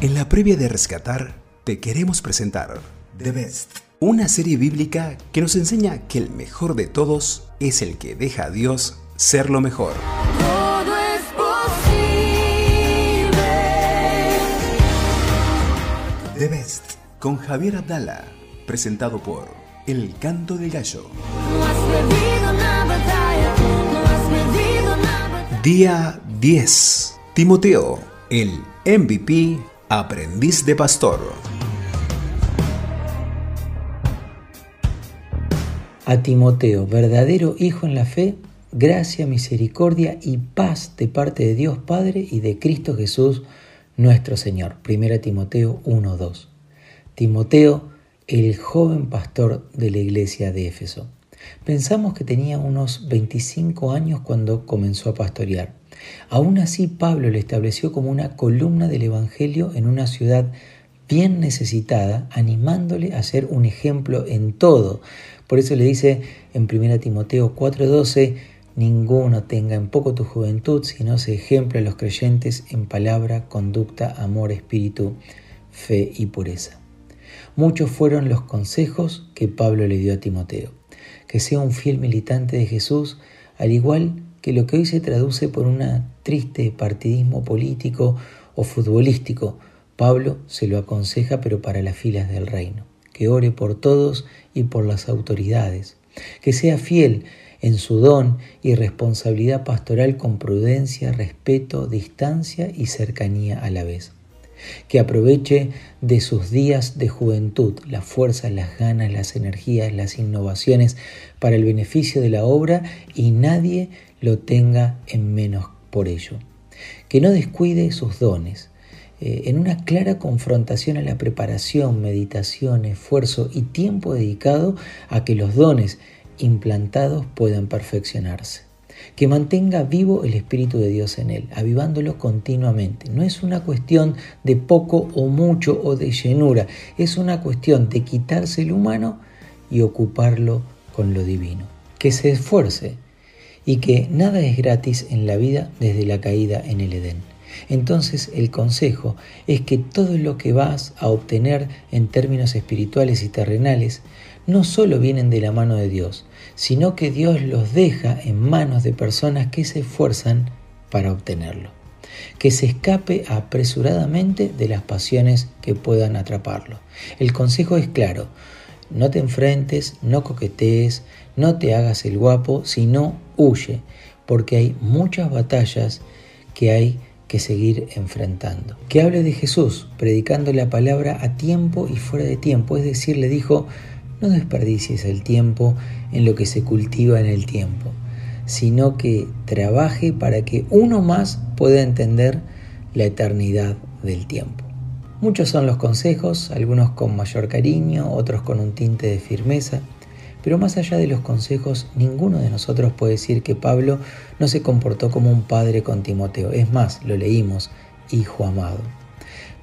En la previa de Rescatar, te queremos presentar The Best, una serie bíblica que nos enseña que el mejor de todos es el que deja a Dios ser lo mejor. Todo es posible. The Best, con Javier Abdala, presentado por El Canto del Gallo. No has perdido una batalla, no has perdido una batalla. Día 10. Timoteo, el MVP, aprendiz de pastor. A Timoteo, verdadero hijo en la fe, gracia, misericordia y paz de parte de Dios Padre y de Cristo Jesús nuestro Señor. 1 Timoteo 1:2. Timoteo, el joven pastor de la iglesia de Éfeso. Pensamos que tenía unos 25 años cuando comenzó a pastorear. Aún así, Pablo le estableció como una columna del Evangelio en una ciudad bien necesitada, animándole a ser un ejemplo en todo. Por eso le dice en 1 Timoteo 4:12, ninguno tenga en poco tu juventud, sino se ejemplo a los creyentes en palabra, conducta, amor, espíritu, fe y pureza. Muchos fueron los consejos que Pablo le dio a Timoteo. Que sea un fiel militante de Jesús, al igual que lo que hoy se traduce por un triste partidismo político o futbolístico. Pablo se lo aconseja, pero para las filas del reino. Que ore por todos y por las autoridades. Que sea fiel en su don y responsabilidad pastoral con prudencia, respeto, distancia y cercanía a la vez que aproveche de sus días de juventud, las fuerzas, las ganas, las energías, las innovaciones para el beneficio de la obra y nadie lo tenga en menos por ello. Que no descuide sus dones, eh, en una clara confrontación a la preparación, meditación, esfuerzo y tiempo dedicado a que los dones implantados puedan perfeccionarse que mantenga vivo el Espíritu de Dios en él, avivándolo continuamente. No es una cuestión de poco o mucho o de llenura, es una cuestión de quitarse el humano y ocuparlo con lo divino. Que se esfuerce y que nada es gratis en la vida desde la caída en el Edén. Entonces el consejo es que todo lo que vas a obtener en términos espirituales y terrenales no solo vienen de la mano de Dios, sino que Dios los deja en manos de personas que se esfuerzan para obtenerlo. Que se escape apresuradamente de las pasiones que puedan atraparlo. El consejo es claro, no te enfrentes, no coquetees, no te hagas el guapo, sino huye, porque hay muchas batallas que hay que seguir enfrentando. Que hable de Jesús, predicando la palabra a tiempo y fuera de tiempo, es decir, le dijo, no desperdicies el tiempo en lo que se cultiva en el tiempo, sino que trabaje para que uno más pueda entender la eternidad del tiempo. Muchos son los consejos, algunos con mayor cariño, otros con un tinte de firmeza, pero más allá de los consejos, ninguno de nosotros puede decir que Pablo no se comportó como un padre con Timoteo. Es más, lo leímos, hijo amado.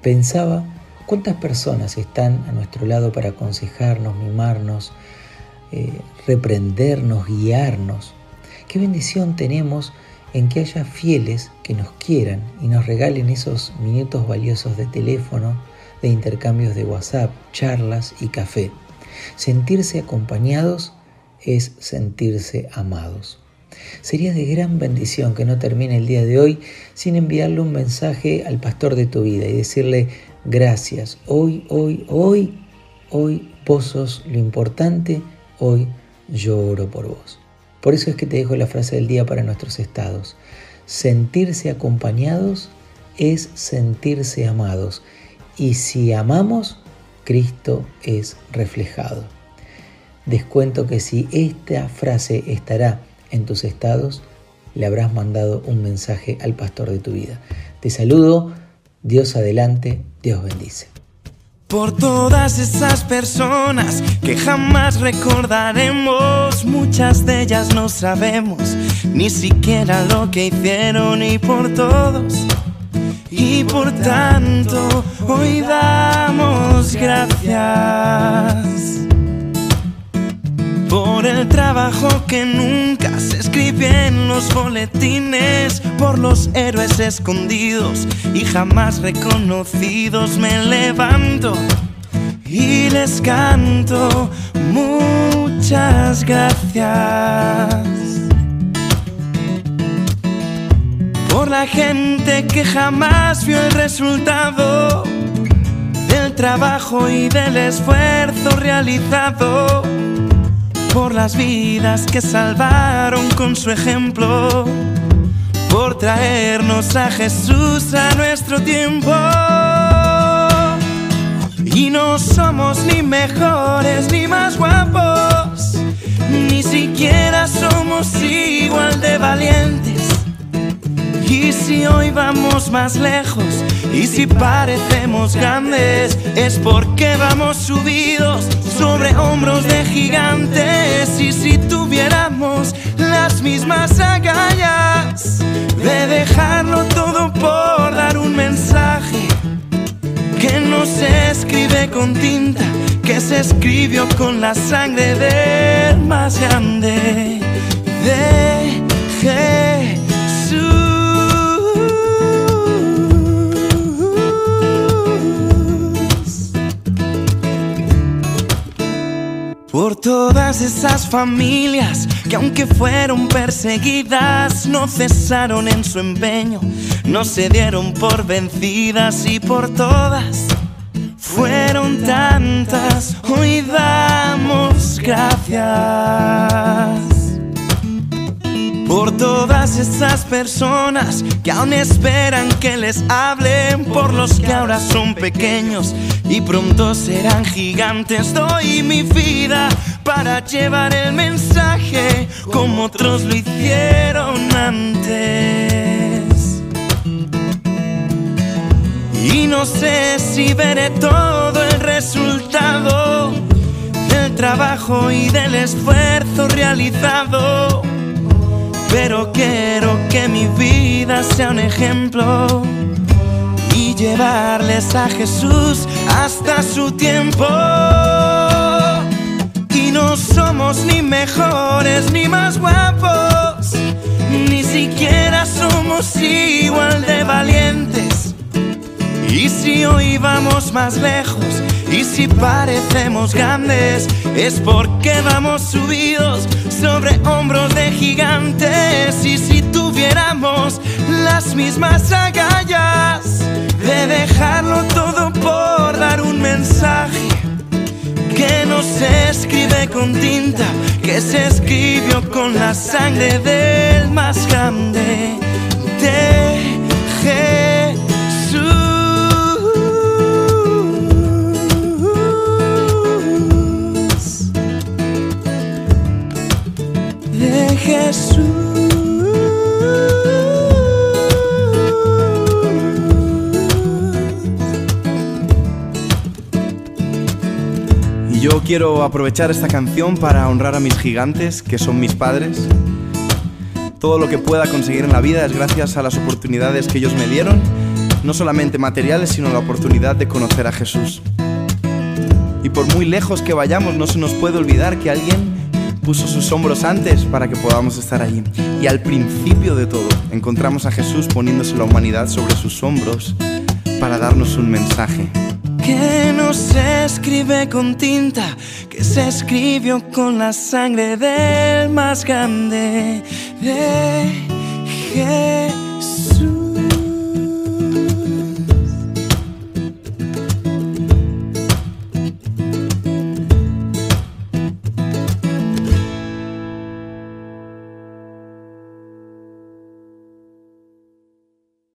Pensaba ¿Cuántas personas están a nuestro lado para aconsejarnos, mimarnos, eh, reprendernos, guiarnos? Qué bendición tenemos en que haya fieles que nos quieran y nos regalen esos minutos valiosos de teléfono, de intercambios de WhatsApp, charlas y café. Sentirse acompañados es sentirse amados. Sería de gran bendición que no termine el día de hoy sin enviarle un mensaje al pastor de tu vida y decirle, gracias. Hoy, hoy, hoy, hoy vos sos lo importante, hoy yo oro por vos. Por eso es que te dejo la frase del día para nuestros estados. Sentirse acompañados es sentirse amados. Y si amamos, Cristo es reflejado. Descuento que si esta frase estará en tus estados, le habrás mandado un mensaje al pastor de tu vida. Te saludo Dios adelante, Dios bendice. Por todas esas personas que jamás recordaremos, muchas de ellas no sabemos ni siquiera lo que hicieron y por todos. Y por tanto, hoy damos gracias por el trabajo que nunca se escribe en los boletines, por los héroes escondidos y jamás reconocidos. Me levanto y les canto muchas gracias. Por la gente que jamás vio el resultado del trabajo y del esfuerzo realizado. Por las vidas que salvaron con su ejemplo. Por traernos a Jesús a nuestro tiempo. Y no somos ni mejores ni más guapos, ni siquiera somos igual de valientes. Y si hoy vamos más lejos, y si parecemos grandes, es porque vamos subidos sobre hombros de gigantes. Y si tuviéramos las mismas agallas de dejarlo todo por dar un mensaje que no se escribe con tinta, que se escribió con la sangre del más grande de. Por todas esas familias que aunque fueron perseguidas no cesaron en su empeño, no se dieron por vencidas y por todas. Fueron tantas, hoy damos gracias por todas esas personas que aún esperan que les hablen, por los que ahora son pequeños y pronto serán gigantes. Doy mi vida para llevar el mensaje como otros lo hicieron antes. Y no sé si veré todo el resultado del trabajo y del esfuerzo realizado pero quiero que mi vida sea un ejemplo y llevarles a Jesús hasta su tiempo. Y no somos ni mejores ni más guapos, ni siquiera somos igual de valientes. Y si hoy vamos más lejos y si parecemos grandes es porque vamos subidos sobre hombros de gigantes. Y si tuviéramos las mismas agallas de dejarlo todo por dar un mensaje que no se escribe con tinta, que se escribió con la sangre del más grande de yo quiero aprovechar esta canción para honrar a mis gigantes, que son mis padres. Todo lo que pueda conseguir en la vida es gracias a las oportunidades que ellos me dieron, no solamente materiales, sino la oportunidad de conocer a Jesús. Y por muy lejos que vayamos, no se nos puede olvidar que alguien puso sus hombros antes para que podamos estar allí. Y al principio de todo, encontramos a Jesús poniéndose la humanidad sobre sus hombros para darnos un mensaje. Que no se escribe con tinta, que se escribió con la sangre del más grande de.